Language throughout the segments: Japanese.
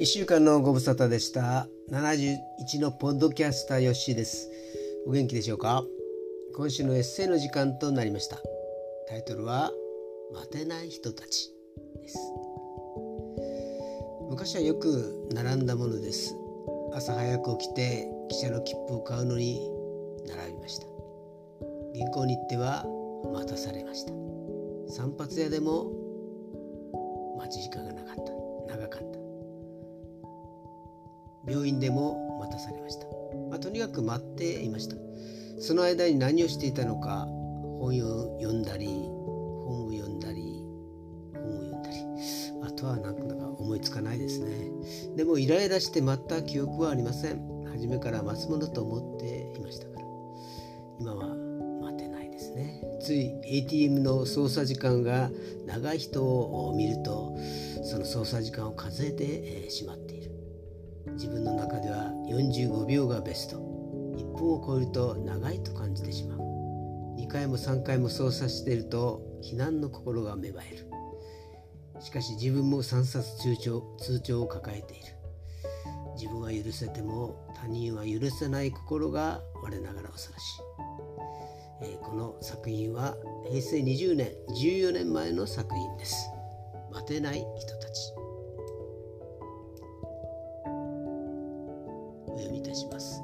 1週間のご無沙汰でした。71のポッドキャスターヨッシーです。お元気でしょうか？今週のエッセイの時間となりました。タイトルは待てない人たちです。昔はよく並んだものです。朝早く起きて汽車の切符を買うのに並びました。銀行に行っては待たされました。散髪屋でも待ち時間がなかった。長かった。病院でも待たされました、まあ、とにかく待っていました。その間に何をしていたのか本を読んだり本を読んだり本を読んだり。あとは何か思いつかないですね。でもイライラして待った記憶はありません。初めから待つものと思っていましたから。今は待てないですね。つい ATM の操作時間が長い人を見るとその操作時間を数えてしまっている。自分の中では45秒がベスト。1分を超えると長いと感じてしまう。2回も3回も操作していると避難の心が芽生える。しかし自分も3冊通帳通帳を抱えている。自分は許せても他人は許せない心が我ながら恐ろしい、えー、この作品は平成20年14年前の作品です。待てない人たち。読みいたします。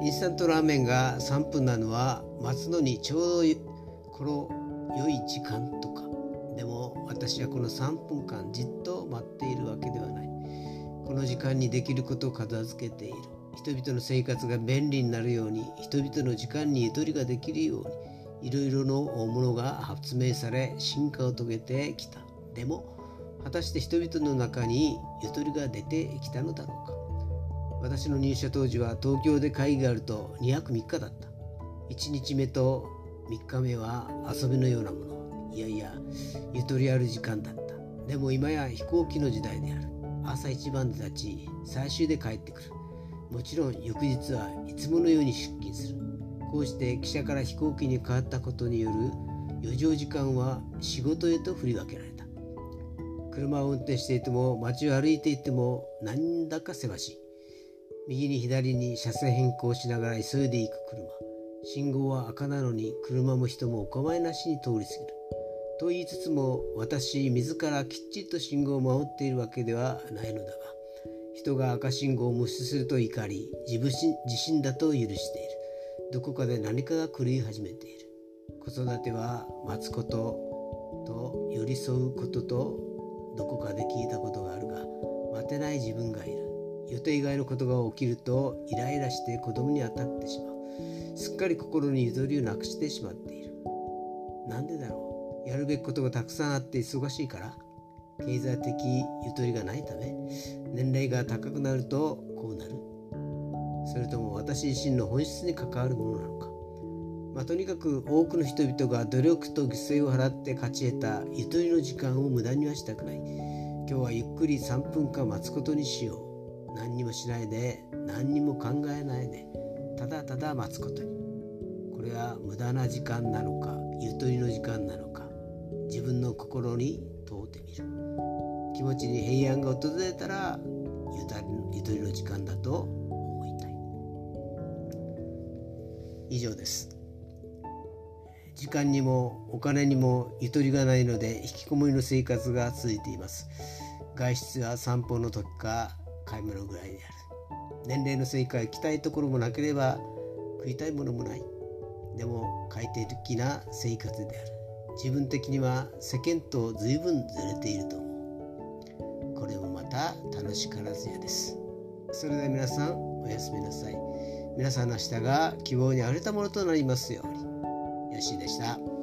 インスタントラーメンが3分なのは待つのにちょうどこの良い時間とかでも私はこの3分間じっと待っているわけではない。この時間にできることを片付けている。人々の生活が便利になるように人々の時間にゆとりができるようにいろいろのものが発明され進化を遂げてきた。でも果たして人々の中にゆとりが出てきたのだろうか。私の入社当時は東京で会議があると2泊3日だった。1日目と3日目は遊びのようなもの。いやいやゆとりある時間だった。でも今や飛行機の時代である。朝一番で立ち最終で帰ってくる。もちろん翌日はいつものように出勤する。こうして汽車から飛行機に変わったことによる余剰時間は仕事へと振り分けられた。車を運転していても街を歩いていても何だかせわしい。右に左に車線変更しながら急いで行く車。信号は赤なのに車も人もお構いなしに通り過ぎる。と言いつつも私自らきっちりと信号を守っているわけではないのだが人が赤信号を無視すると怒り自分自身だと許している。どこかで何かが狂い始めている。子育ては待つことと寄り添うこととどこかで聞いたことがあるが待てない自分がいる。予定外のことが起きるとイライラして子供に当たってしまう。すっかり心にゆとりをなくしてしまっている。なんでだろう。やるべきことがたくさんあって忙しいから。経済的ゆとりがないため。年齢が高くなるとこうなる。それとも私自身の本質に関わるものなのか。まあ、とにかく多くの人々が努力と犠牲を払って勝ち得たゆとりの時間を無駄にはしたくない。今日はゆっくり3分間待つことにしよう。何にもしないで何にも考えないでただただ待つことに。これは無駄な時間なのかゆとりの時間なのか。自分の心に問うてみる。気持ちに平安が訪れたらゆとりの時間だと思いたい。以上です。時間にもお金にもゆとりがないので引きこもりの生活が続いています。外出は散歩の時か買い物ぐらいである。年齢のせいか行きたいところもなければ食いたいものもない。でも快適な生活である。自分的には世間と随分ずれていると思う。これもまた楽しからずやです。それでは皆さんおやすみなさい。皆さんの明日が希望にあふれたものとなりますように。嬉しでした。